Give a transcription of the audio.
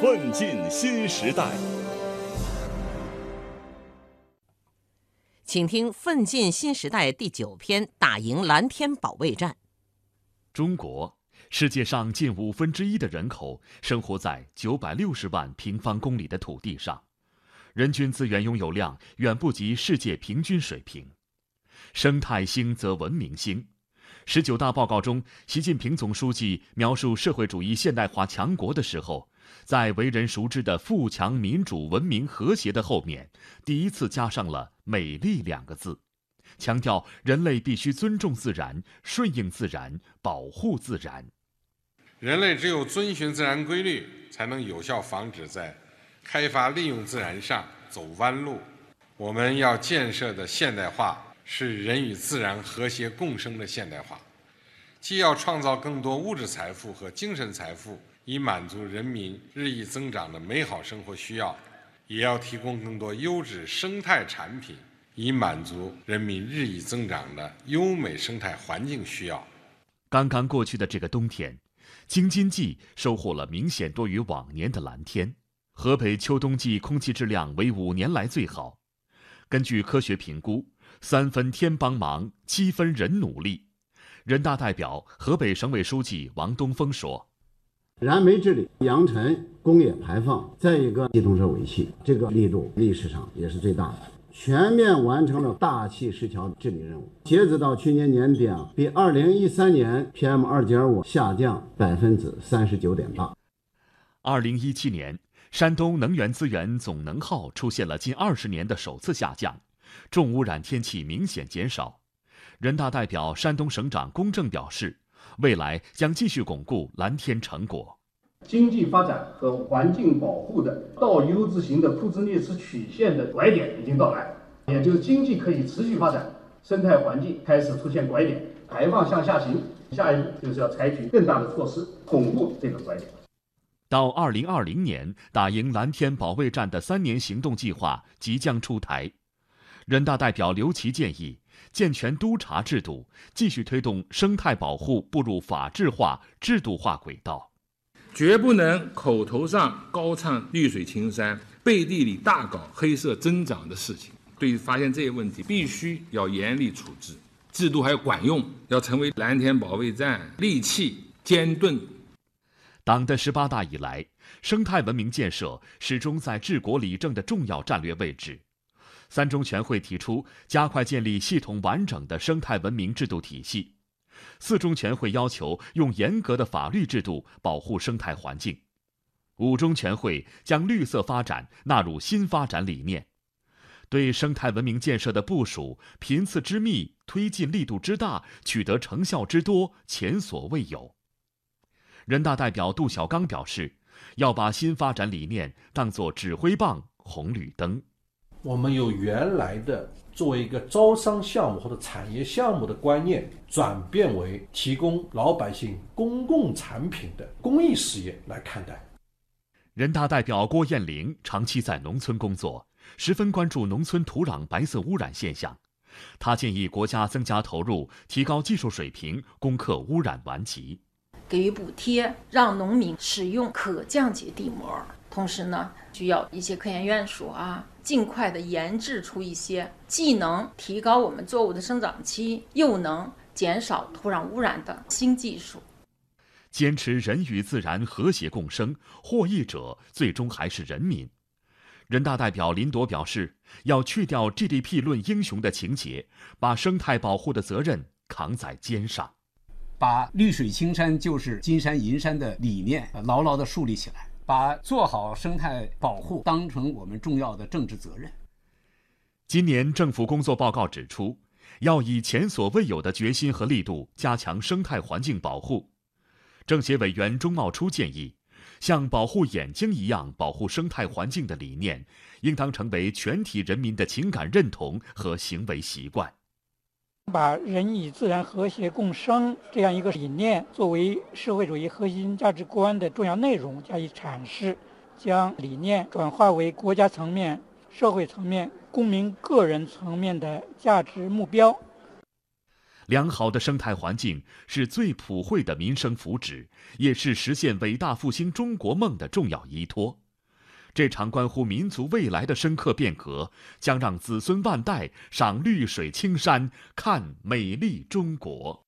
奋进新时代，请听《奋进新时代》第九篇：打赢蓝天保卫战。中国，世界上近五分之一的人口生活在九百六十万平方公里的土地上，人均资源拥有量远不及世界平均水平。生态兴则文明兴。十九大报告中，习近平总书记描述社会主义现代化强国的时候，在为人熟知的“富强、民主、文明、和谐”的后面，第一次加上了“美丽”两个字，强调人类必须尊重自然、顺应自然、保护自然。人类只有遵循自然规律，才能有效防止在开发利用自然上走弯路。我们要建设的现代化。是人与自然和谐共生的现代化，既要创造更多物质财富和精神财富，以满足人民日益增长的美好生活需要，也要提供更多优质生态产品，以满足人民日益增长的优美生态环境需要。刚刚过去的这个冬天，京津冀收获了明显多于往年的蓝天，河北秋冬季空气质量为五年来最好。根据科学评估。三分天帮忙，七分人努力。人大代表、河北省委书记王东峰说：“燃煤治理、扬尘、工业排放，再一个机动车尾气，这个力度历史上也是最大的，全面完成了大气十条治理任务。截止到去年年底啊，比二零一三年 PM 二点五下降百分之三十九点八。二零一七年，山东能源资源总能耗出现了近二十年的首次下降。”重污染天气明显减少，人大代表、山东省长龚正表示，未来将继续巩固蓝天成果。经济发展和环境保护的倒 U 字形的库兹涅茨曲线的拐点已经到来，也就是经济可以持续发展，生态环境开始出现拐点，排放向下行。下一步就是要采取更大的措施巩固这个拐点。到二零二零年，打赢蓝天保卫战的三年行动计划即将出台。人大代表刘奇建议，健全督查制度，继续推动生态保护步入法治化、制度化轨道。绝不能口头上高唱绿水青山，背地里大搞黑色增长的事情。对于发现这些问题，必须要严厉处置，制度还要管用，要成为蓝天保卫战利器、尖盾。党的十八大以来，生态文明建设始终在治国理政的重要战略位置。三中全会提出加快建立系统完整的生态文明制度体系，四中全会要求用严格的法律制度保护生态环境，五中全会将绿色发展纳入新发展理念，对生态文明建设的部署频次之密、推进力度之大、取得成效之多前所未有。人大代表杜小刚表示，要把新发展理念当作指挥棒、红绿灯。我们由原来的作为一个招商项目或者产业项目的观念，转变为提供老百姓公共产品的公益事业来看待。人大代表郭艳玲长期在农村工作，十分关注农村土壤白色污染现象。他建议国家增加投入，提高技术水平，攻克污染顽疾，给予补贴，让农民使用可降解地膜。同时呢，需要一些科研院所啊，尽快的研制出一些既能提高我们作物的生长期，又能减少土壤污染的新技术。坚持人与自然和谐共生，获益者最终还是人民。人大代表林铎表示，要去掉 GDP 论英雄的情节，把生态保护的责任扛在肩上，把绿水青山就是金山银山的理念牢牢地树立起来。把做好生态保护当成我们重要的政治责任。今年政府工作报告指出，要以前所未有的决心和力度加强生态环境保护。政协委员钟茂初建议，像保护眼睛一样保护生态环境的理念，应当成为全体人民的情感认同和行为习惯。把人与自然和谐共生这样一个理念作为社会主义核心价值观的重要内容加以阐释，将理念转化为国家层面、社会层面、公民个人层面的价值目标。良好的生态环境是最普惠的民生福祉，也是实现伟大复兴中国梦的重要依托。这场关乎民族未来的深刻变革，将让子孙万代赏绿水青山，看美丽中国。